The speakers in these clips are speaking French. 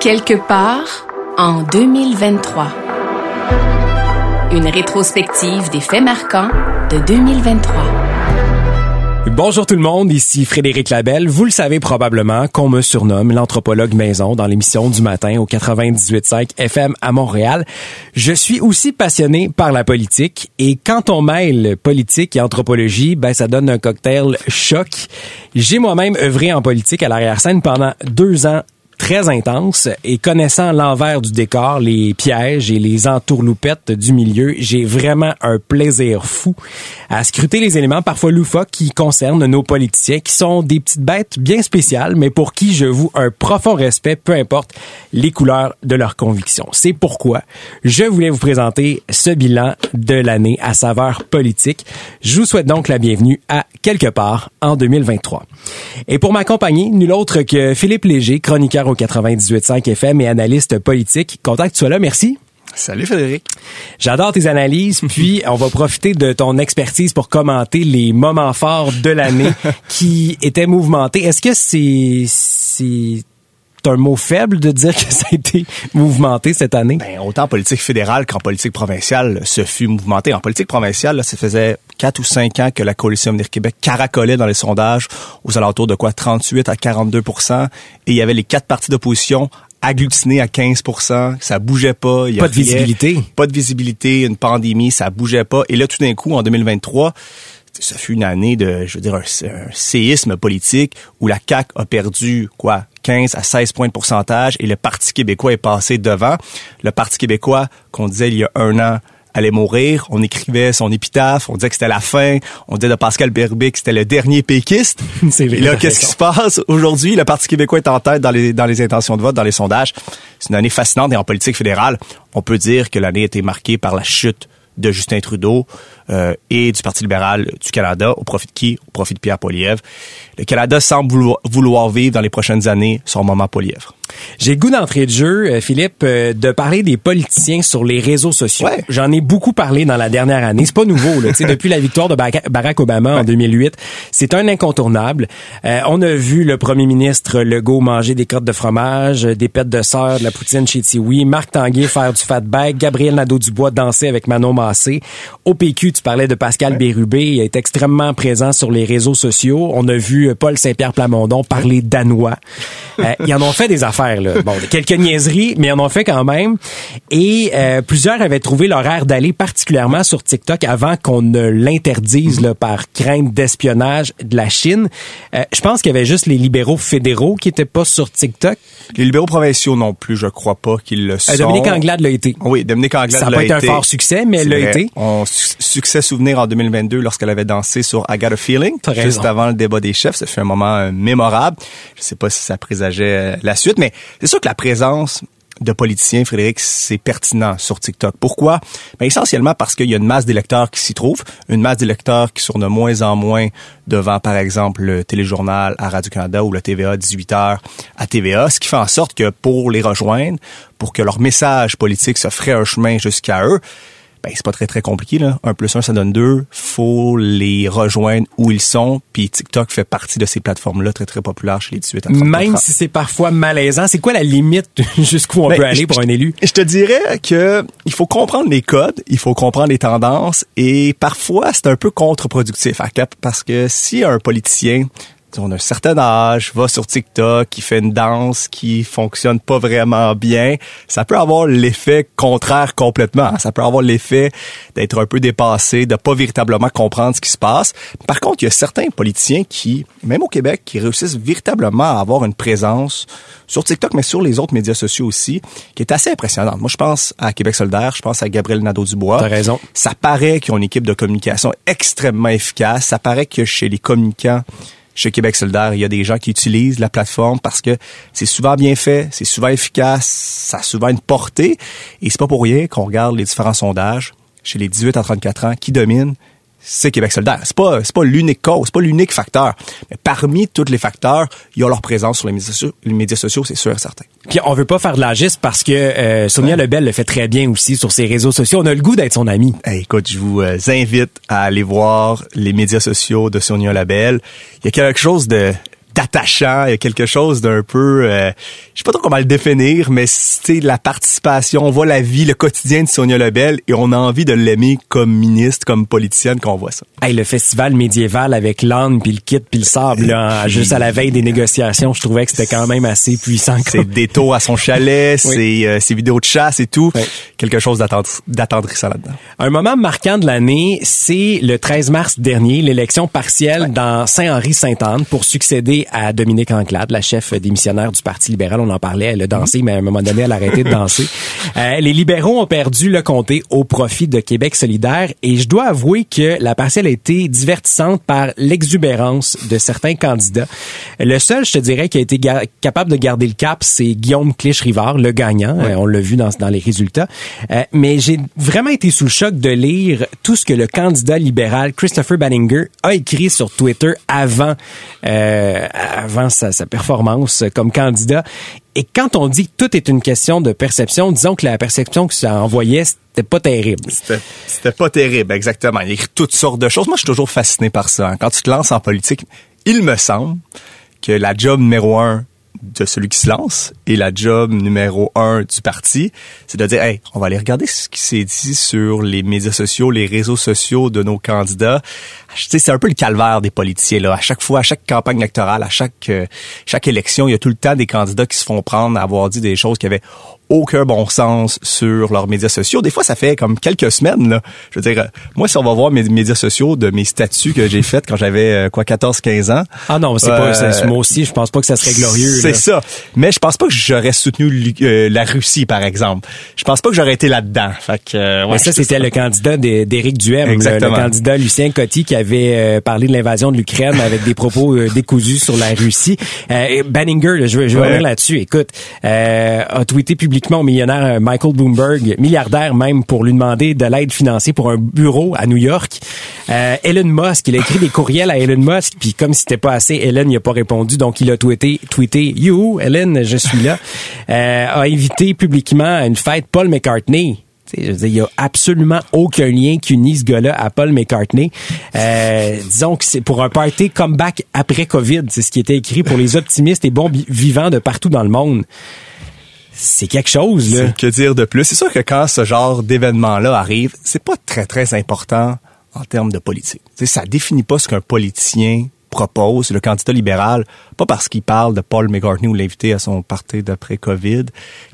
Quelque part en 2023. Une rétrospective des faits marquants de 2023. Bonjour tout le monde, ici Frédéric Labelle. Vous le savez probablement qu'on me surnomme l'anthropologue maison dans l'émission du matin au 98.5 FM à Montréal. Je suis aussi passionné par la politique et quand on mêle politique et anthropologie, ben ça donne un cocktail choc. J'ai moi-même œuvré en politique à l'arrière-scène pendant deux ans très intense et connaissant l'envers du décor, les pièges et les entourloupettes du milieu, j'ai vraiment un plaisir fou à scruter les éléments parfois loufoques qui concernent nos politiciens, qui sont des petites bêtes bien spéciales, mais pour qui je vous un profond respect, peu importe les couleurs de leurs convictions. C'est pourquoi je voulais vous présenter ce bilan de l'année à saveur politique. Je vous souhaite donc la bienvenue à Quelque part en 2023. Et pour m'accompagner, nul autre que Philippe Léger, chroniqueur au 98.5 FM et analyste politique. Content que tu sois là. Merci. Salut Frédéric. J'adore tes analyses, puis on va profiter de ton expertise pour commenter les moments forts de l'année qui étaient mouvementés. Est-ce que c'est c'est un mot faible de dire que ça a été mouvementé cette année? Ben, autant en politique fédérale qu'en politique provinciale, ce fut mouvementé. En politique provinciale, là, ça faisait quatre ou cinq ans que la coalition Avenir Québec caracolait dans les sondages aux alentours de quoi? 38 à 42% et il y avait les quatre partis d'opposition agglutiné à 15% ça bougeait pas. Pas de visibilité. Pas de visibilité, une pandémie, ça bougeait pas. Et là, tout d'un coup, en 2023, ça fut une année de, je veux dire, un, séisme politique où la CAC a perdu, quoi, 15 à 16 points de pourcentage et le Parti québécois est passé devant. Le Parti québécois, qu'on disait il y a un an, allait mourir. On écrivait son épitaphe, on disait que c'était la fin. On disait de Pascal Berbic que c'était le dernier péquiste. Et là, qu'est-ce qui se passe? Aujourd'hui, le Parti québécois est en tête dans les, dans les intentions de vote, dans les sondages. C'est une année fascinante et en politique fédérale, on peut dire que l'année a été marquée par la chute de Justin Trudeau euh, et du Parti libéral du Canada. Au profit de qui? Au profit de Pierre Poilievre. Le Canada semble vouloir, vivre dans les prochaines années son moment Poilievre. J'ai goût d'entrée de jeu, euh, Philippe, euh, de parler des politiciens sur les réseaux sociaux. J'en ai beaucoup parlé dans la dernière année. C'est pas nouveau, là. depuis la victoire de Barack Obama en 2008, c'est un incontournable. on a vu le premier ministre Legault manger des crottes de fromage, des pêtes de sœur, de la poutine chez Tiwi, Marc Tanguay faire du fatback, Gabriel Nadeau-Dubois danser avec Manon Massé. Au PQ, tu parlais de Pascal Bérubé, il est extrêmement présent sur les réseaux sociaux. On a vu Paul Saint-Pierre Plamondon parler danois. Euh, ils en ont fait des affaires, là. Bon, quelques niaiseries, mais ils en ont fait quand même. Et euh, plusieurs avaient trouvé l'horaire d'aller particulièrement sur TikTok avant qu'on ne l'interdise là, par crainte d'espionnage de la Chine. Euh, je pense qu'il y avait juste les libéraux fédéraux qui étaient pas sur TikTok. Les libéraux provinciaux non plus, je crois pas qu'ils le sont. Dominique Anglade l'a été. Oui, Dominique Anglade l'a été. Ça n'a pas été un fort succès, mais l'a été. On succès souvenir en 2022 lorsqu'elle avait dansé sur I Got a Feeling, juste avant le débat des chefs. Ça fait un moment euh, mémorable. Je sais pas si ça présageait euh, la suite, mais c'est sûr que la présence de politiciens, Frédéric, c'est pertinent sur TikTok. Pourquoi? Ben, essentiellement parce qu'il y a une masse d'électeurs qui s'y trouvent, une masse d'électeurs qui sont de moins en moins devant, par exemple, le téléjournal à Radio-Canada ou le TVA 18h à TVA, ce qui fait en sorte que pour les rejoindre, pour que leur message politique se ferait un chemin jusqu'à eux, ben c'est pas très très compliqué là. Un plus un ça donne deux. Faut les rejoindre où ils sont. Puis TikTok fait partie de ces plateformes là très très populaires chez les 18 à 30 Même si c'est parfois malaisant, c'est quoi la limite jusqu'où on ben, peut aller pour un élu? Je te dirais que il faut comprendre les codes, il faut comprendre les tendances et parfois c'est un peu contre-productif parce que si un politicien on a un certain âge, va sur TikTok, qui fait une danse qui fonctionne pas vraiment bien, ça peut avoir l'effet contraire complètement. Ça peut avoir l'effet d'être un peu dépassé, de pas véritablement comprendre ce qui se passe. Par contre, il y a certains politiciens qui, même au Québec, qui réussissent véritablement à avoir une présence sur TikTok, mais sur les autres médias sociaux aussi, qui est assez impressionnante. Moi, je pense à Québec solidaire, je pense à Gabriel Nadeau-Dubois. T'as raison. Ça paraît qu'ils ont une équipe de communication extrêmement efficace. Ça paraît que chez les communicants, chez Québec solidaire, il y a des gens qui utilisent la plateforme parce que c'est souvent bien fait, c'est souvent efficace, ça a souvent une portée. Et c'est pas pour rien qu'on regarde les différents sondages chez les 18 à 34 ans qui dominent c'est Québec solidaire. C'est pas c'est pas l'unique cause, c'est pas l'unique facteur. Mais parmi tous les facteurs, il y a leur présence sur les médias sociaux, les médias sociaux, c'est sûr et certain. Puis on veut pas faire de l'agiste parce que euh, Sonia Lebel le fait très bien aussi sur ses réseaux sociaux. On a le goût d'être son ami. écoute, je vous euh, invite à aller voir les médias sociaux de Sonia Lebel. Il y a quelque chose de d'attachant, il y a quelque chose d'un peu, euh, je sais pas trop comment le définir, mais c'est la participation, on voit la vie, le quotidien de Sonia Lebel et on a envie de l'aimer comme ministre, comme politicienne quand on voit ça. Hey, le festival médiéval avec l'âne puis le kit puis le sable, là, juste à la veille des négociations, je trouvais que c'était quand même assez puissant. C'est des taux à son chalet, c'est euh, ses vidéos de chasse et tout, quelque chose d'attendrissant là-dedans. Un moment marquant de l'année, c'est le 13 mars dernier, l'élection partielle dans Saint-Henri-Sainte-Anne pour succéder à Dominique Anglade, la chef démissionnaire du Parti libéral. On en parlait, elle a dansé, mais à un moment donné, elle a arrêté de danser. Euh, les libéraux ont perdu le comté au profit de Québec solidaire et je dois avouer que la partielle a été divertissante par l'exubérance de certains candidats. Le seul, je te dirais, qui a été capable de garder le cap, c'est Guillaume Clich-Rivard, le gagnant. Euh, on l'a vu dans, dans les résultats. Euh, mais j'ai vraiment été sous le choc de lire tout ce que le candidat libéral Christopher Banninger a écrit sur Twitter avant euh, avant sa, performance comme candidat. Et quand on dit que tout est une question de perception, disons que la perception que ça envoyait, c'était pas terrible. C'était pas terrible, exactement. Il écrit toutes sortes de choses. Moi, je suis toujours fasciné par ça. Hein. Quand tu te lances en politique, il me semble que la job numéro un de celui qui se lance et la job numéro un du parti, c'est de dire, hey, on va aller regarder ce qui s'est dit sur les médias sociaux, les réseaux sociaux de nos candidats. C'est un peu le calvaire des politiciens là. À chaque fois, à chaque campagne électorale, à chaque euh, chaque élection, il y a tout le temps des candidats qui se font prendre à avoir dit des choses qui avaient aucun bon sens sur leurs médias sociaux. Des fois, ça fait comme quelques semaines. Là. Je veux dire, moi, si on va voir mes médias sociaux de mes statuts que j'ai faits quand j'avais euh, quoi 14-15 ans. Ah non, c'est pas euh, moi aussi. Je pense pas que ça serait glorieux. C'est ça. Mais je pense pas que j'aurais soutenu euh, la Russie, par exemple. Je pense pas que j'aurais été là-dedans. Fait que, ouais, ça, c'était le candidat d'Éric Duhem, le, le, candidat Lucien Coty qui avait parlé de l'invasion de l'Ukraine avec des propos décousus sur la Russie. Banninger, je, je vais revenir là-dessus. Écoute, a tweeté publiquement au millionnaire euh, Michael Bloomberg, milliardaire même, pour lui demander de l'aide financière pour un bureau à New York. Euh, Elon Musk, il a écrit des courriels à Elon Musk, puis comme c'était pas assez, Elon n'y a pas répondu, donc il a tweeté, tweeté You, Elon, je suis là, euh, a invité publiquement à une fête Paul McCartney. il n'y a absolument aucun lien qui unit ce gars-là à Paul McCartney. Euh, disons que c'est pour un party comeback après COVID. C'est ce qui était écrit pour les optimistes et bons vivants de partout dans le monde c'est quelque chose là. Que dire de plus C'est sûr que quand ce genre d'événement-là arrive, c'est pas très très important en termes de politique. sais, ça définit pas ce qu'un politicien propose, le candidat libéral, pas parce qu'il parle de Paul McCartney ou l'invité à son parti d'après Covid,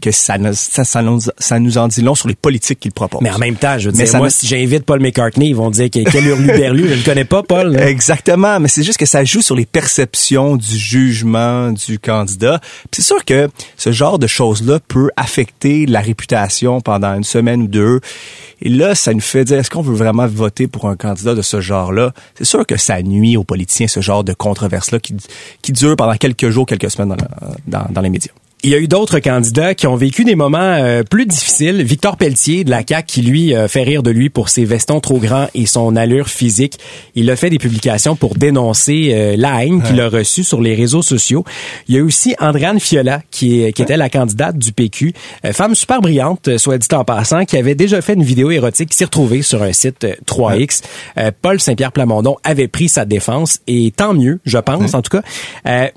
que ça, ça, ça, nous, ça nous en dit long sur les politiques qu'il propose. Mais en même temps, je veux dire, moi, si j'invite Paul McCartney, ils vont dire quel hurluberlu, je ne connais pas, Paul. Exactement, mais c'est juste que ça joue sur les perceptions du jugement du candidat. C'est sûr que ce genre de choses-là peut affecter la réputation pendant une semaine ou deux. Et là, ça nous fait dire, est-ce qu'on veut vraiment voter pour un candidat de ce genre-là? C'est sûr que ça nuit aux politiciens, ce genre de controverse-là qui, qui dure pendant quelques jours, quelques semaines dans, dans, dans les médias. Il y a eu d'autres candidats qui ont vécu des moments euh, plus difficiles. Victor Pelletier de la CAQ qui lui euh, fait rire de lui pour ses vestons trop grands et son allure physique. Il a fait des publications pour dénoncer euh, la haine qu'il a reçue sur les réseaux sociaux. Il y a aussi Andréane Fiola qui, qui était la candidate du PQ, femme super brillante, soit dit en passant, qui avait déjà fait une vidéo érotique qui s'est retrouvée sur un site 3X. Paul Saint-Pierre Plamondon avait pris sa défense et tant mieux, je pense en tout cas.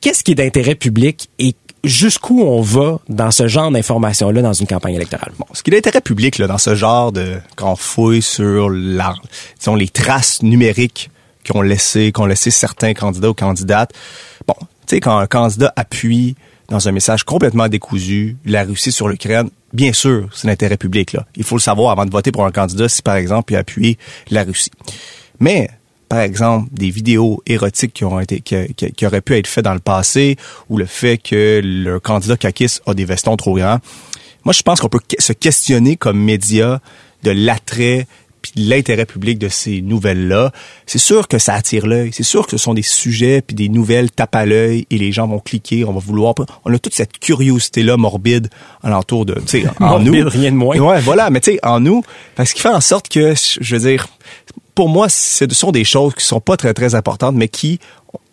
Qu'est-ce qui est d'intérêt public et jusqu'où on va dans ce genre d'informations-là dans une campagne électorale? Bon, ce qui est d'intérêt public là, dans ce genre de quand on fouille sur la, disons, les traces numériques qu'ont laissé, qu'ont laissé certains candidats ou candidates. Bon, tu sais, quand un candidat appuie dans un message complètement décousu la Russie sur l'Ukraine, bien sûr, c'est l'intérêt public. Là. Il faut le savoir avant de voter pour un candidat si, par exemple, il appuie la Russie. Mais par exemple, des vidéos érotiques qui, ont été, qui, qui, auraient pu être faites dans le passé, ou le fait que le candidat Kakis a des vestons trop grands. Moi, je pense qu'on peut se questionner comme média de l'attrait puis l'intérêt public de ces nouvelles-là. C'est sûr que ça attire l'œil. C'est sûr que ce sont des sujets puis des nouvelles tapent à l'œil et les gens vont cliquer. On va vouloir. On a toute cette curiosité-là morbide alentour de, tu sais, en nous. rien de moins. Ouais, voilà. Mais tu sais, en nous, parce qu'il fait en sorte que, je veux dire, pour moi, ce sont des choses qui sont pas très, très importantes, mais qui,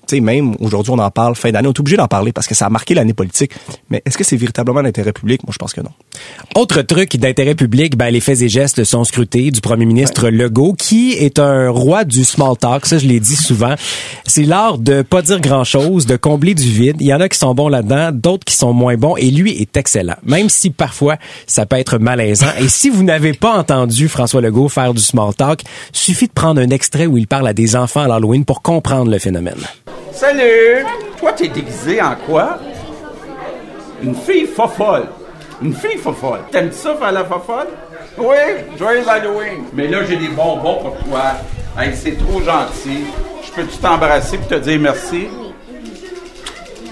tu sais, même aujourd'hui, on en parle fin d'année, on est obligé d'en parler parce que ça a marqué l'année politique. Mais est-ce que c'est véritablement l'intérêt public? Moi, je pense que non. Autre truc d'intérêt public, ben, les faits et gestes sont scrutés du premier ministre Legault, qui est un roi du small talk, ça je l'ai dit souvent. C'est l'art de pas dire grand-chose, de combler du vide. Il y en a qui sont bons là-dedans, d'autres qui sont moins bons, et lui est excellent, même si parfois ça peut être malaisant. Et si vous n'avez pas entendu François Legault faire du small talk, suffit de prendre un extrait où il parle à des enfants à l'Halloween pour comprendre le phénomène. Salut! Toi, t'es déguisé en quoi? Une fille fofolle. Une fille fofolle. T'aimes ça faire la fofolle? Oui, joyeux Halloween. Mais là, j'ai des bonbons pour toi. Hey, c'est trop gentil. Je peux-tu t'embrasser pour te dire merci?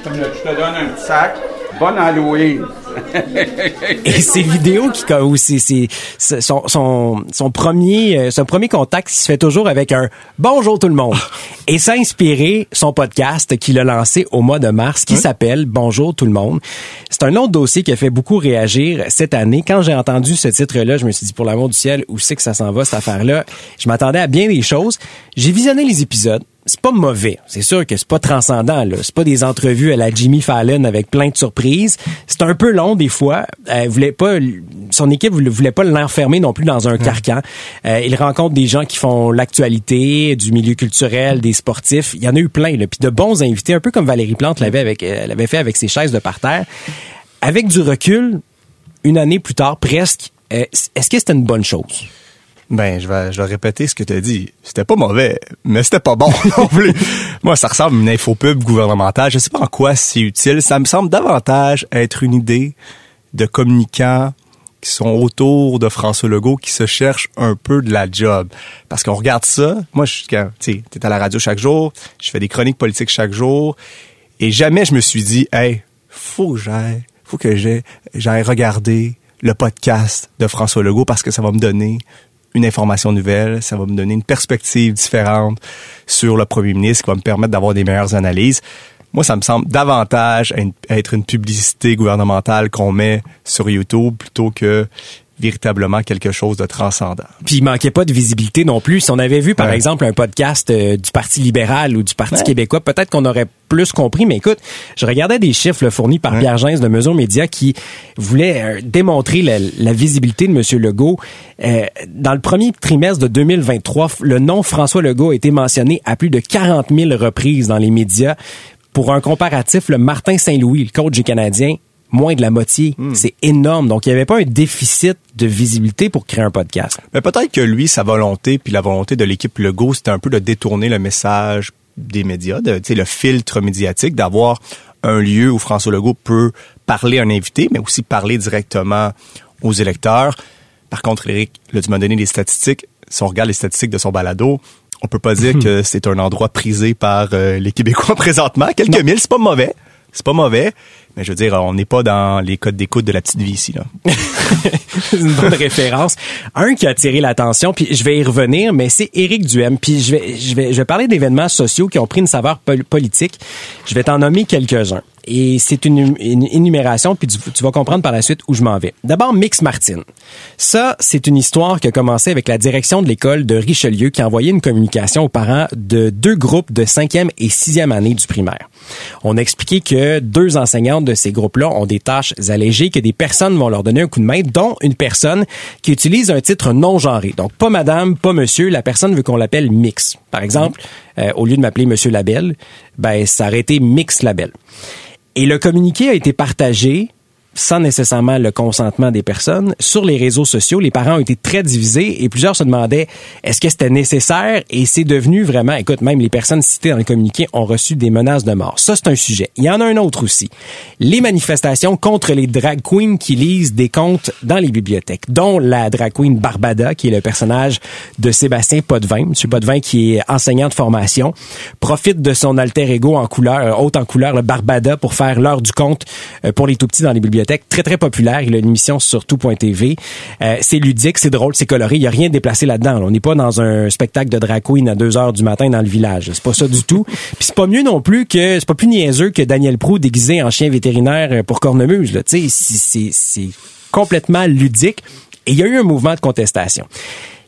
Je te donne un petit sac. Bonne Halloween. Et ces vidéos qui comme c'est c'est son, son son premier euh, son premier contact se fait toujours avec un bonjour tout le monde. Et ça a inspiré son podcast qu'il a lancé au mois de mars qui s'appelle Bonjour tout le monde. C'est un autre dossier qui a fait beaucoup réagir cette année. Quand j'ai entendu ce titre-là, je me suis dit pour l'amour du ciel, où c'est que ça s'en va cette affaire-là? Je m'attendais à bien des choses. J'ai visionné les épisodes c'est pas mauvais. C'est sûr que c'est pas transcendant, là. C'est pas des entrevues à la Jimmy Fallon avec plein de surprises. C'est un peu long, des fois. Euh, voulait pas, son équipe voulait, voulait pas l'enfermer non plus dans un carcan. Euh, il rencontre des gens qui font l'actualité, du milieu culturel, des sportifs. Il y en a eu plein, là. Puis de bons invités, un peu comme Valérie Plante l'avait avec, euh, fait avec ses chaises de parterre. Avec du recul, une année plus tard, presque, euh, est-ce que c'était une bonne chose? Ben, je vais, je vais répéter ce que tu as dit. C'était pas mauvais, mais c'était pas bon non plus. Moi, ça ressemble à une infopub gouvernementale. Je sais pas en quoi c'est utile. Ça me semble davantage être une idée de communicants qui sont autour de François Legault qui se cherchent un peu de la job. Parce qu'on regarde ça. Moi, je tu t'es à la radio chaque jour. Je fais des chroniques politiques chaque jour. Et jamais je me suis dit, hey, faut que j'aille, faut que j'aille regarder le podcast de François Legault parce que ça va me donner une information nouvelle, ça va me donner une perspective différente sur le premier ministre qui va me permettre d'avoir des meilleures analyses. Moi, ça me semble davantage être une publicité gouvernementale qu'on met sur YouTube plutôt que véritablement quelque chose de transcendant. Puis il manquait pas de visibilité non plus. Si on avait vu, par exemple, un podcast euh, du Parti libéral ou du Parti québécois, peut-être qu'on aurait plus compris. Mais écoute, je regardais des chiffres fournis par Pierre Gens de Mesure Média qui voulaient euh, démontrer la, visibilité de M. Legault. Euh, dans le premier trimestre de 2023, le nom François Legault a été mentionné à plus de 40 000 reprises dans les médias. Pour un comparatif, le Martin Saint-Louis, le coach du Canadien, moins de la moitié. Hmm. C'est énorme. Donc, il n'y avait pas un déficit de visibilité pour créer un podcast. Mais peut-être que lui, sa volonté, puis la volonté de l'équipe Legault, c'était un peu de détourner le message des médias, de, le filtre médiatique, d'avoir un lieu où François Legault peut parler à un invité, mais aussi parler directement aux électeurs. Par contre, Eric, là, tu m'as donné des statistiques. Si on regarde les statistiques de son balado, on peut pas dire que c'est un endroit prisé par euh, les Québécois présentement. Quelques mille, c'est pas mauvais. C'est pas mauvais. Mais je veux dire, on n'est pas dans les codes d'écoute de la petite vie ici. Là. c'est une bonne référence. Un qui a attiré l'attention, puis je vais y revenir, mais c'est Éric Duhem. Puis je vais, je vais, je vais parler d'événements sociaux qui ont pris une saveur politique. Je vais t'en nommer quelques-uns. Et c'est une, énumération, puis tu, vas comprendre par la suite où je m'en vais. D'abord, Mix Martin. Ça, c'est une histoire qui a commencé avec la direction de l'école de Richelieu qui a envoyé une communication aux parents de deux groupes de cinquième et sixième année du primaire. On a expliqué que deux de ces groupes-là ont des tâches allégées, que des personnes vont leur donner un coup de main, dont une personne qui utilise un titre non genré. Donc, pas madame, pas monsieur, la personne veut qu'on l'appelle Mix. Par exemple, euh, au lieu de m'appeler Monsieur Labelle, ben, ça aurait été Mix Labelle. Et le communiqué a été partagé sans nécessairement le consentement des personnes. Sur les réseaux sociaux, les parents ont été très divisés et plusieurs se demandaient est-ce que c'était nécessaire? Et c'est devenu vraiment, écoute, même les personnes citées dans le communiqué ont reçu des menaces de mort. Ça, c'est un sujet. Il y en a un autre aussi. Les manifestations contre les drag queens qui lisent des contes dans les bibliothèques, dont la drag queen Barbada, qui est le personnage de Sébastien Potvin. Monsieur Potvin, qui est enseignant de formation, profite de son alter ego en couleur, haute en couleur, le Barbada, pour faire l'heure du conte euh, pour les tout petits dans les bibliothèques très très populaire. Il a une émission sur tout.tv. Euh, c'est ludique, c'est drôle, c'est coloré. Il y a rien déplacé là-dedans. On n'est pas dans un spectacle de drag queen à 2 heures du matin dans le village. C'est pas ça du tout. Puis c'est pas mieux non plus que c'est pas plus niaiseux que Daniel Prou déguisé en chien vétérinaire pour cornemuse. Tu sais, c'est complètement ludique. Et il y a eu un mouvement de contestation.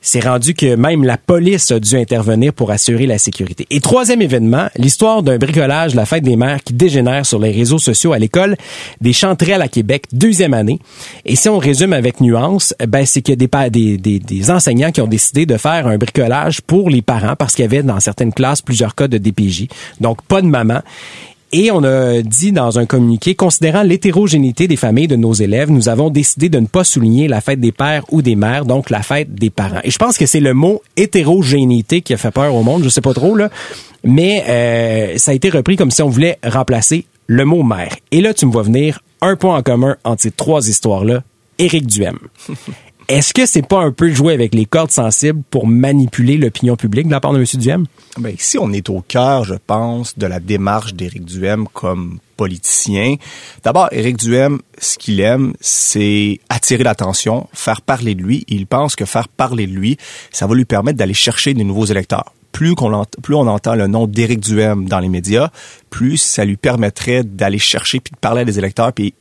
C'est rendu que même la police a dû intervenir pour assurer la sécurité. Et troisième événement, l'histoire d'un bricolage, la fête des mères qui dégénère sur les réseaux sociaux à l'école des Chanterelles à Québec, deuxième année. Et si on résume avec nuance, ben c'est qu'il y a des, des, des, enseignants qui ont décidé de faire un bricolage pour les parents parce qu'il y avait dans certaines classes plusieurs cas de DPJ. Donc pas de maman. Et on a dit dans un communiqué, considérant l'hétérogénéité des familles de nos élèves, nous avons décidé de ne pas souligner la fête des pères ou des mères, donc la fête des parents. Et je pense que c'est le mot hétérogénéité qui a fait peur au monde, je sais pas trop là, mais euh, ça a été repris comme si on voulait remplacer le mot mère. Et là, tu me vois venir un point en commun entre ces trois histoires-là, Éric Duhem. Est-ce que c'est pas un peu jouer avec les cordes sensibles pour manipuler l'opinion publique de la part de M. Duhem? Ben, ici, on est au cœur, je pense, de la démarche d'Éric Duhem comme politicien. D'abord, Éric Duhem, ce qu'il aime, c'est attirer l'attention, faire parler de lui. Il pense que faire parler de lui, ça va lui permettre d'aller chercher des nouveaux électeurs. Plus, qu'on plus on entend le nom d'Éric Duhem dans les médias, plus ça lui permettrait d'aller chercher puis de parler à des électeurs puis,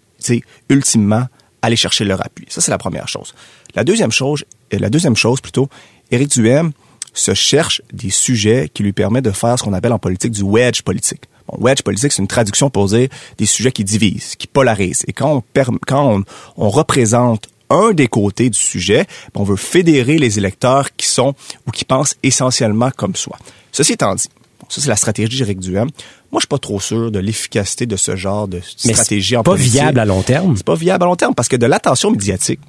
ultimement, aller chercher leur appui. Ça, c'est la première chose. La deuxième chose, euh, la deuxième chose plutôt, Éric Duhem se cherche des sujets qui lui permettent de faire ce qu'on appelle en politique du wedge politique. Bon, wedge politique, c'est une traduction pour dire des sujets qui divisent, qui polarisent. Et quand on, quand on, représente un des côtés du sujet, ben, on veut fédérer les électeurs qui sont ou qui pensent essentiellement comme soi. Ceci étant dit, ça c'est la stratégie d'Éric Duhem. Moi, je suis pas trop sûr de l'efficacité de ce genre de stratégie en politique. C'est pas viable à long terme. C'est pas viable à long terme parce que de l'attention médiatique,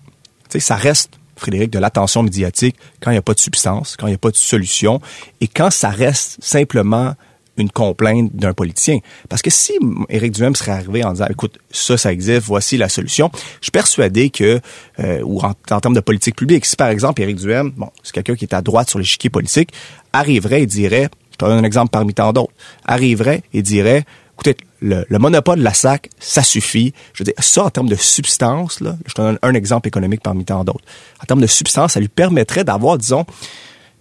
sais, ça reste Frédéric, de l'attention médiatique quand il n'y a pas de substance, quand il n'y a pas de solution et quand ça reste simplement une complainte d'un politicien. Parce que si Éric Duhem serait arrivé en disant, écoute, ça, ça existe, voici la solution, je suis persuadé que, euh, ou en, termes de politique publique, si par exemple Éric Duhem, bon, c'est quelqu'un qui est à droite sur l'échiquier politique, arriverait et dirait, je te donne un exemple parmi tant d'autres, arriverait et dirait, écoutez, le, monopole de la SAC, ça suffit. Je veux dire, ça, en termes de substance, là, je te donne un exemple économique parmi tant d'autres. En termes de substance, ça lui permettrait d'avoir, disons,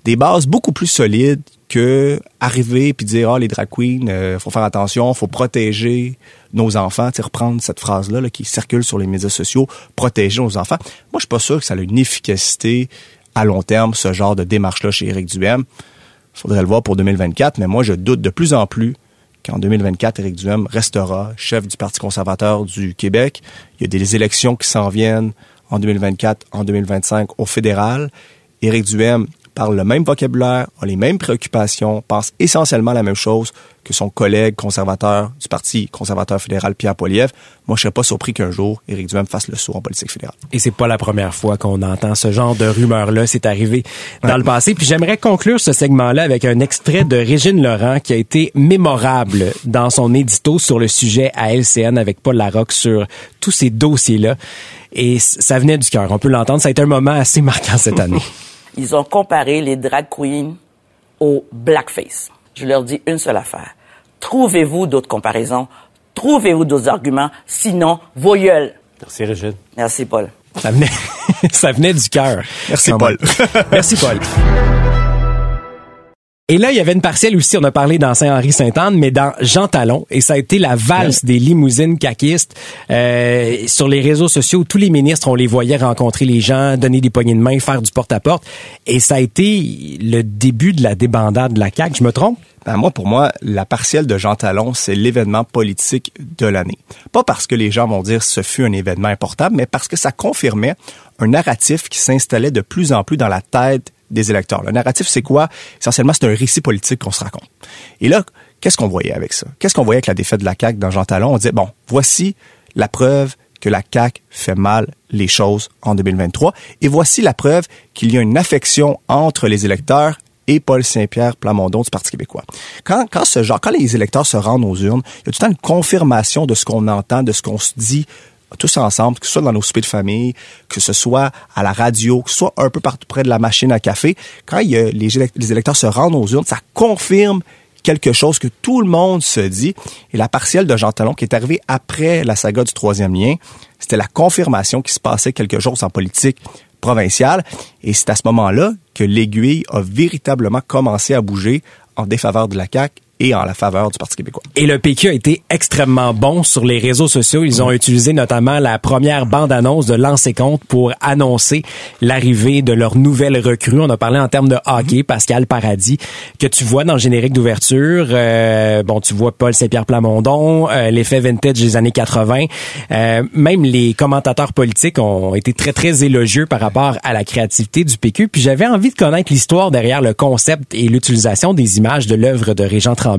des bases beaucoup plus solides que arriver puis dire ah les drag queens euh, faut faire attention faut protéger nos enfants tu reprendre cette phrase là, qui circule sur les médias sociaux protéger nos enfants moi je suis pas sûr que ça a une efficacité à long terme ce genre de démarche là chez Éric Duhem faudrait le voir pour 2024 mais moi je doute de plus en plus qu'en 2024, Éric Duhem restera chef du Parti conservateur du Québec. Il y a des élections qui s'en viennent en 2024, en 2025 au fédéral. Éric Duhem parle le même vocabulaire, a les mêmes préoccupations, pense essentiellement la même chose que son collègue conservateur du Parti conservateur fédéral, Pierre Poilievre. Moi, je serais pas surpris qu'un jour, Éric Duhem fasse le saut en politique fédérale. Et c'est pas la première fois qu'on entend ce genre de rumeurs-là. C'est arrivé dans le passé. Puis j'aimerais conclure ce segment-là avec un extrait de Régine Laurent qui a été mémorable dans son édito sur le sujet à LCN avec Paul Larocque sur tous ces dossiers-là. Et ça venait du cœur. On peut l'entendre. Ça a été un moment assez marquant cette année. Ils ont comparé les drag queens au blackface. Je leur dis une seule affaire. Trouvez-vous d'autres comparaisons, trouvez-vous d'autres arguments, sinon, vos gueules. Merci, Régine. Merci, Paul. Ça venait, ça venait du cœur. Merci, Paul. Merci, Paul. Et là, il y avait une partielle aussi, on a parlé dans Saint-Henri-Sainte-Anne, mais dans Jean Talon, et ça a été la valse des limousines caquistes. Euh, sur les réseaux sociaux, tous les ministres, on les voyait rencontrer les gens, donner des poignées de main, faire du porte-à-porte. Et ça a été le début de la débandade de la CAQ, je me trompe? Ben moi, pour moi, la partielle de Jean Talon, c'est l'événement politique de l'année. Pas parce que les gens vont dire ce fut un événement important, mais parce que ça confirmait un narratif qui s'installait de plus en plus dans la tête des électeurs. Le narratif, c'est quoi? Essentiellement, c'est un récit politique qu'on se raconte. Et là, qu'est-ce qu'on voyait avec ça? Qu'est-ce qu'on voyait avec la défaite de la CAQ dans Jean Talon? On disait, bon, voici la preuve que la CAQ fait mal les choses en 2023. Et voici la preuve qu'il y a une affection entre les électeurs et Paul Saint-Pierre Plamondon du Parti québécois. Quand, quand ce genre, quand les électeurs se rendent aux urnes, il y a tout le temps une confirmation de ce qu'on entend, de ce qu'on se dit tous ensemble, que ce soit dans nos soupers de famille, que ce soit à la radio, que ce soit un peu partout près de la machine à café, quand les, les électeurs se rendent aux urnes, ça confirme quelque chose que tout le monde se dit. Et la partielle de Jean Talon, qui est arrivée après la saga du troisième lien, c'était la confirmation qu'il se passait quelque chose en politique provinciale. Et c'est à ce moment-là que l'aiguille a véritablement commencé à bouger en défaveur de la CAQ et en la faveur du Parti québécois. Et le PQ a été extrêmement bon sur les réseaux sociaux. Ils ont utilisé notamment la première bande-annonce de Lancer Compte pour annoncer l'arrivée de leur nouvelle recrue. On a parlé en termes de hockey, Pascal Paradis, que tu vois dans le générique d'ouverture. Euh, bon, tu vois Paul Saint-Pierre Plamondon, euh, l'effet vintage des années 80. Euh, même les commentateurs politiques ont été très, très élogieux par rapport à la créativité du PQ. Puis j'avais envie de connaître l'histoire derrière le concept et l'utilisation des images de l'œuvre de Régent Tremblay.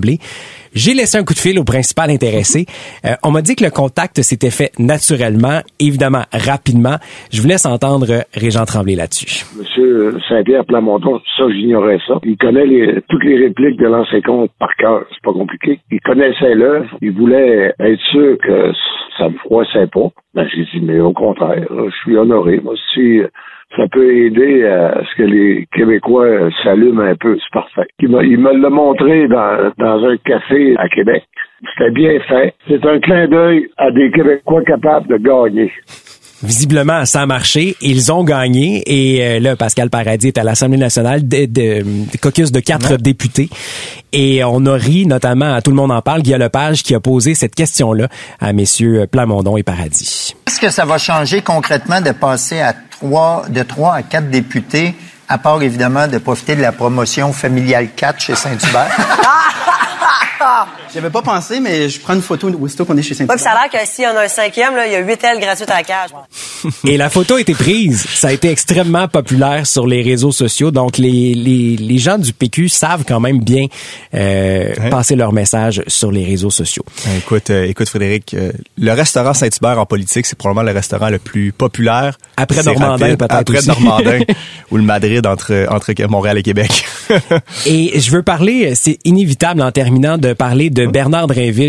J'ai laissé un coup de fil au principal intéressé. Euh, on m'a dit que le contact s'était fait naturellement, évidemment rapidement. Je vous laisse entendre Régent Tremblay là-dessus. Monsieur Saint-Pierre Plamondon, ça, j'ignorais ça. Il connaît toutes les répliques de l'ancien compte par cœur. C'est pas compliqué. Il connaissait l'œuvre. Il voulait être sûr que ça me froissait pas. Ben, j'ai dit, mais au contraire, je suis honoré. Moi, si ça peut aider à ce que les Québécois s'allument un peu, c'est parfait. Il, me l'a montré dans, un café à Québec. C'était bien fait. C'est un clin d'œil à des Québécois capables de gagner. Visiblement, ça a marché. Ils ont gagné. Et euh, là, Pascal Paradis est à l'Assemblée nationale, de, de, caucus de quatre députés. Et on a ri, notamment, à Tout le monde en parle, Guy Lepage qui a posé cette question-là à messieurs Plamondon et Paradis. Est-ce que ça va changer concrètement de passer à trois, de trois à quatre députés, à part évidemment de profiter de la promotion familiale 4 chez Saint-Hubert? J'avais pas pensé, mais je prends une photo aussitôt qu'on est chez Saint-Hubert. Ouais, ça a l'air que s'il y en a un cinquième, là, il y a huit ailes gratuites à la cage. Et la photo a été prise. Ça a été extrêmement populaire sur les réseaux sociaux. Donc, les, les, les gens du PQ savent quand même bien euh, passer leur message sur les réseaux sociaux. Écoute, euh, écoute Frédéric, euh, le restaurant Saint-Hubert en politique, c'est probablement le restaurant le plus populaire. Après Normandin, peut-être Après Normandin ou le Madrid entre, entre Montréal et Québec. et je veux parler, c'est inévitable en terminant de parler de Bernard.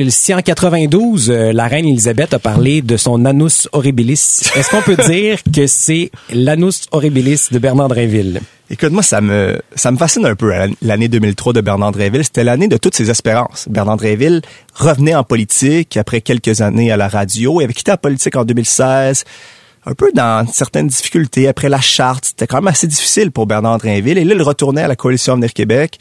Si en 92, euh, la reine Elisabeth a parlé de son anus horribilis, est-ce qu'on peut dire que c'est l'anus horribilis de Bernard Drinville? Écoute, moi, ça me, ça me fascine un peu, hein, l'année 2003 de Bernard Drinville. C'était l'année de toutes ses espérances. Bernard Drinville revenait en politique après quelques années à la radio. Il avait quitté la politique en 2016 un peu dans certaines difficultés après la charte. C'était quand même assez difficile pour Bernard Drinville. Et là, il retournait à la coalition Avenir Québec.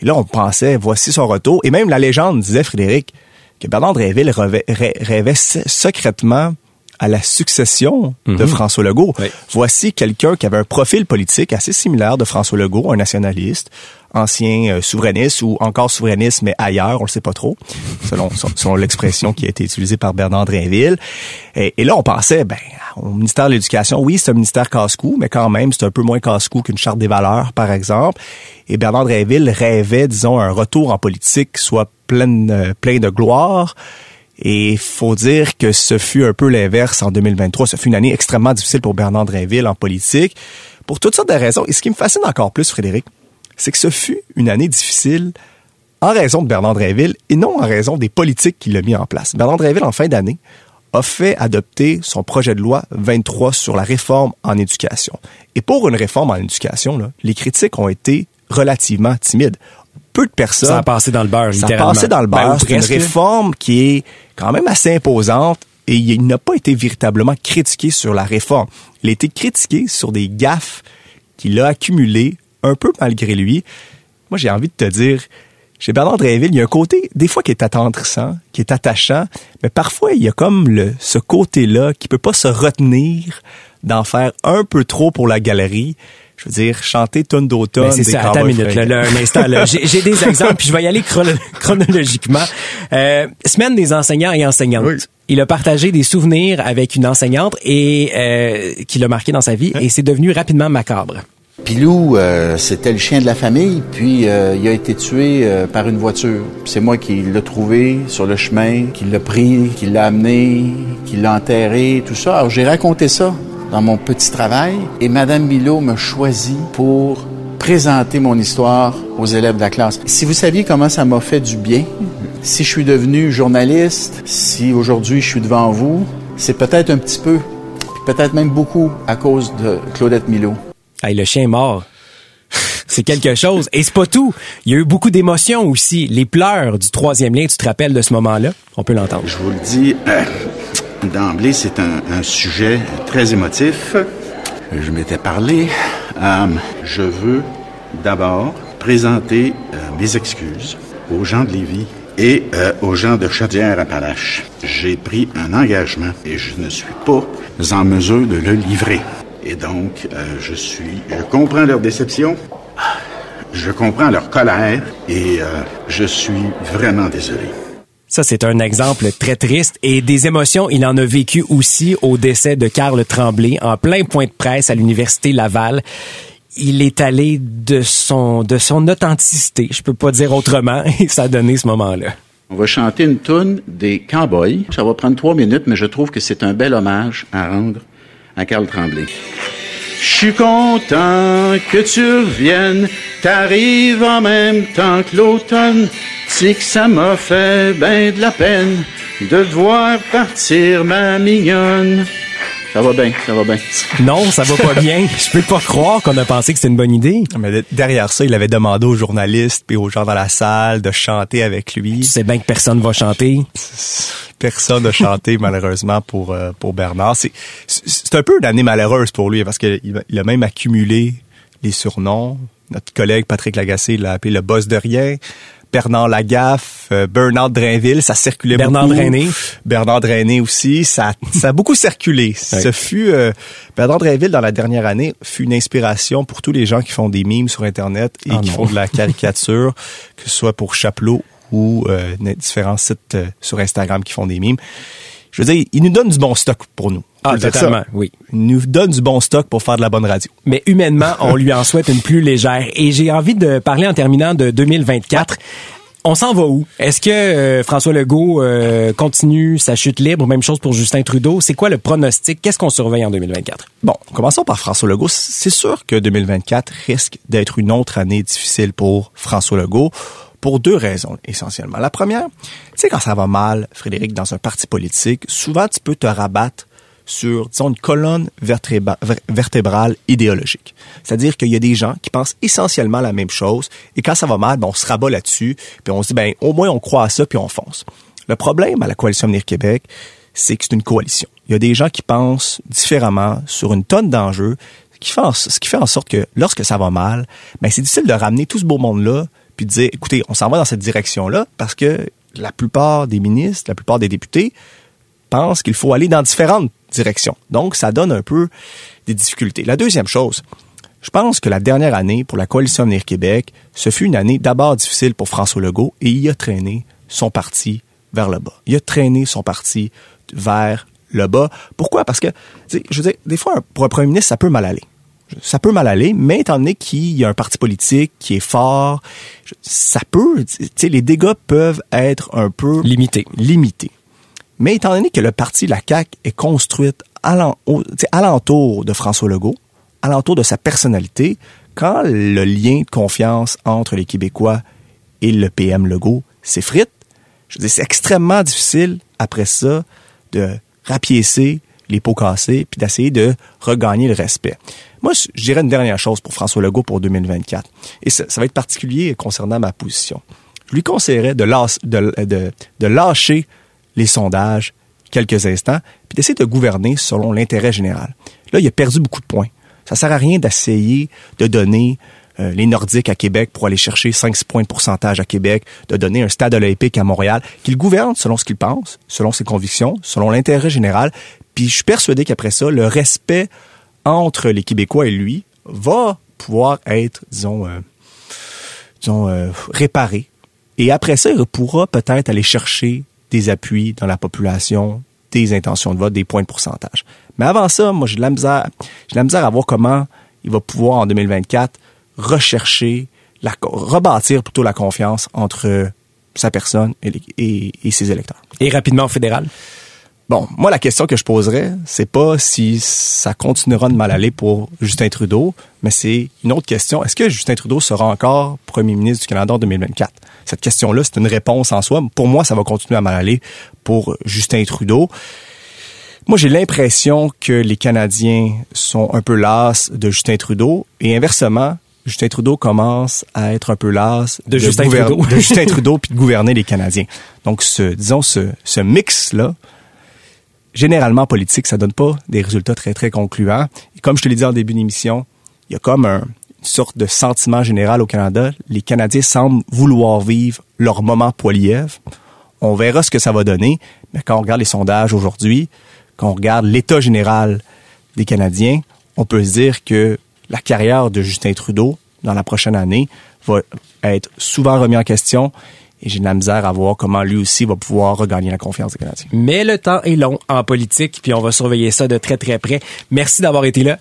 Et là, on pensait, voici son retour. Et même la légende disait, Frédéric, que Bernard Dréville rêvait, secrètement à la succession de mhm. François Legault. Voici quelqu'un qui avait un profil politique assez similaire de François Legault, un nationaliste, ancien euh, souverainiste ou encore souverainiste, mais ailleurs, on le sait pas trop, selon, selon l'expression qui a été utilisée par Bernard Drinville. Et, et là, on pensait, ben, au ministère de l'Éducation, oui, c'est un ministère casse-cou, mais quand même, c'est un peu moins casse-cou qu'une charte des valeurs, par exemple. Et Bernard Drinville rêvait, disons, un retour en politique soit plein, euh, plein de gloire. Et faut dire que ce fut un peu l'inverse en 2023. Ce fut une année extrêmement difficile pour Bernard Drinville en politique, pour toutes sortes de raisons. Et ce qui me fascine encore plus, Frédéric, c'est que ce fut une année difficile en raison de Bernard Drinville et non en raison des politiques qu'il a mis en place. Bernard Drinville, en fin d'année, a fait adopter son projet de loi 23 sur la réforme en éducation. Et pour une réforme en éducation, là, les critiques ont été relativement timides. Peu de personnes. Ça a passé dans le beurre, Ça a passé dans le beurre. Ben, c'est une réforme qui est quand même assez imposante et il n'a pas été véritablement critiqué sur la réforme. Il a été critiqué sur des gaffes qu'il a accumulées un peu malgré lui. Moi, j'ai envie de te dire, chez Bernard Dréville, il y a un côté, des fois, qui est attendrissant, qui est attachant, mais parfois, il y a comme le, ce côté-là qui peut pas se retenir d'en faire un peu trop pour la galerie. Je veux dire, chanter tonne d'automne. Ben, c'est ça, attends une minute, là, un instant, là. J'ai des exemples, puis je vais y aller chronologiquement. Euh, semaine des enseignants et enseignantes. Il a partagé des souvenirs avec une enseignante et euh, qui l'a marqué dans sa vie, hein? et c'est devenu rapidement macabre. Pilou, euh, c'était le chien de la famille, puis euh, il a été tué euh, par une voiture. C'est moi qui l'ai trouvé sur le chemin, qui l'a pris, qui l'a amené, qui l'a enterré, tout ça. Alors j'ai raconté ça dans mon petit travail, et Madame Milo m'a choisi pour présenter mon histoire aux élèves de la classe. Si vous saviez comment ça m'a fait du bien, si je suis devenu journaliste, si aujourd'hui je suis devant vous, c'est peut-être un petit peu, peut-être même beaucoup à cause de Claudette Milo. Hey, le chien est mort. c'est quelque chose. Et c'est pas tout. Il y a eu beaucoup d'émotions aussi. Les pleurs du troisième lien, tu te rappelles de ce moment-là? On peut l'entendre. Je vous le dis, euh, d'emblée, c'est un, sujet très émotif. Je m'étais parlé. Euh, je veux d'abord présenter euh, mes excuses aux gens de Lévis et euh, aux gens de Chaudière-Appalaches. J'ai pris un engagement et je ne suis pas en mesure de le livrer. Et donc, je suis, je comprends leur déception, je comprends leur colère et je suis vraiment désolé. Ça, c'est un exemple très triste et des émotions, il en a vécu aussi au décès de Karl Tremblay en plein point de presse à l'Université Laval. Il est allé de son, de son authenticité, je peux pas dire autrement, et ça a donné ce moment-là. On va chanter une toune des Cowboys. Ça va prendre trois minutes, mais je trouve que c'est un bel hommage à rendre à Karl Tremblay. Je suis content que tu reviennes, t'arrives en même temps que l'automne. C'est que ça m'a fait ben de la peine de te voir partir, ma mignonne. Ça va bien, ça va bien. Non, ça va pas bien. Je peux pas croire qu'on a pensé que c'était une bonne idée. Mais derrière ça, il avait demandé aux journalistes et aux gens dans la salle de chanter avec lui. Tu sais bien que personne va chanter. Personne n'a chanté malheureusement pour euh, pour Bernard. C'est c'est un peu une année malheureuse pour lui parce qu'il il a même accumulé les surnoms. Notre collègue Patrick Lagacé l'a appelé le boss de rien. Bernard Lagaffe, euh, Bernard Drainville, ça circulait Bernard beaucoup. Drainé. Bernard Drainé aussi, ça, ça a beaucoup circulé. Ce fut euh, Bernard Drainville dans la dernière année fut une inspiration pour tous les gens qui font des mimes sur internet et Ah qui non. font de la caricature, que ce soit pour Chapelot ou euh, différents sites euh, sur Instagram qui font des mimes. Je veux dire, il nous donne du bon stock pour nous. Ah, totalement, oui. Il nous donne du bon stock pour faire de la bonne radio. Mais humainement, on lui en souhaite une plus légère. Et j'ai envie de parler en terminant de 2024. On s'en va où? Est-ce que euh, François Legault euh, continue sa chute libre? Même chose pour Justin Trudeau. C'est quoi le pronostic? Qu'est-ce qu'on surveille en 2024? Bon, commençons par François Legault. C'est sûr que 2024 risque d'être une autre année difficile pour François Legault pour deux raisons essentiellement. La première, tu sais quand ça va mal, Frédéric, dans un parti politique, souvent tu peux te rabattre sur, disons, une colonne vertébrale idéologique. C'est-à-dire qu'il y a des gens qui pensent essentiellement la même chose, et quand ça va mal, ben, on se rabat là-dessus, puis on se dit, ben, au moins on croit à ça, puis on fonce. Le problème à la Coalition Avenir Québec, c'est que c'est une coalition. Il y a des gens qui pensent différemment sur une tonne d'enjeux, ce qui fait en sorte que lorsque ça va mal, ben, c'est difficile de ramener tout ce beau monde-là, puis de dire, écoutez, on s'en va dans cette direction-là, parce que la plupart des ministres, la plupart des députés pensent qu'il faut aller dans différentes directions. Donc, ça donne un peu des difficultés. La deuxième chose, je pense que la dernière année pour la Coalition Avenir Québec, ce fut une année d'abord difficile pour François Legault et il a traîné son parti vers le bas. Il a traîné son parti vers le bas. Pourquoi? Parce que, je veux dire, des fois, pour un premier ministre, ça peut mal aller. Ça peut mal aller, mais étant donné qu'il y a un parti politique qui est fort, ça peut, tu sais, les dégâts peuvent être un peu Limité. limités. Mais étant donné que le parti, la CAQ, est construite alentour de François Legault, alentour de sa personnalité, quand le lien de confiance entre les Québécois et le PM Legault s'effrite, je dire, c'est extrêmement difficile après ça de rapiécer les pots cassés puis d'essayer de regagner le respect. Moi, je dirais une dernière chose pour François Legault pour 2024. Et ça, va être particulier concernant ma position. Je lui conseillerais de lâcher les sondages quelques instants puis d'essayer de gouverner selon l'intérêt général. Là, il a perdu beaucoup de points. Ça sert à rien d'essayer de donner euh, les Nordiques à Québec pour aller chercher 5 points de pourcentage à Québec, de donner un stade olympique à Montréal, qu'il gouverne selon ce qu'il pense, selon ses convictions, selon l'intérêt général. Puis je suis persuadé qu'après ça, le respect entre les Québécois et lui va pouvoir être, disons, euh, euh, réparé. Et après ça, il pourra peut-être aller chercher des appuis dans la population, des intentions de vote, des points de pourcentage. Mais avant ça, moi, j'ai de la misère, j'ai de la misère à voir comment il va pouvoir, en 2024, rechercher, la, rebâtir plutôt la confiance entre sa personne et, ses électeurs. Et rapidement fédéral? Bon, moi, la question que je poserais, c'est pas si ça continuera de mal aller pour Justin Trudeau, mais c'est une autre question. Est-ce que Justin Trudeau sera encore premier ministre du Canada en 2024? Cette question-là, c'est une réponse en soi. Pour moi, ça va continuer à mal aller pour Justin Trudeau. Moi, j'ai l'impression que les Canadiens sont un peu las de Justin Trudeau et inversement, Justin Trudeau commence à être un peu las De Justin Trudeau. de Justin Trudeau puis de gouverner les Canadiens. Donc, ce, disons, ce, ce mix-là, généralement en politique, ça donne pas des résultats très, très concluants. Et comme je te l'ai dit en début d'émission, il y a comme un, une sorte de sentiment général au Canada. Les Canadiens semblent vouloir vivre leur moment Poiliev. On verra ce que ça va donner, mais quand on regarde les sondages aujourd'hui, quand on regarde l'état général des Canadiens, on peut se dire que la carrière de Justin Trudeau dans la prochaine année va être souvent remis en question et j'ai de la misère à voir comment lui aussi va pouvoir regagner la confiance des Canadiens. Mais le temps est long en politique, puis on va surveiller ça de très très près. Merci d'avoir été là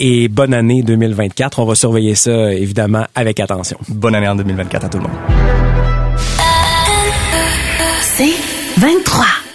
et bonne année 2024. On va surveiller ça évidemment avec attention. Bonne année en 2024 à tout le monde. C'est 23.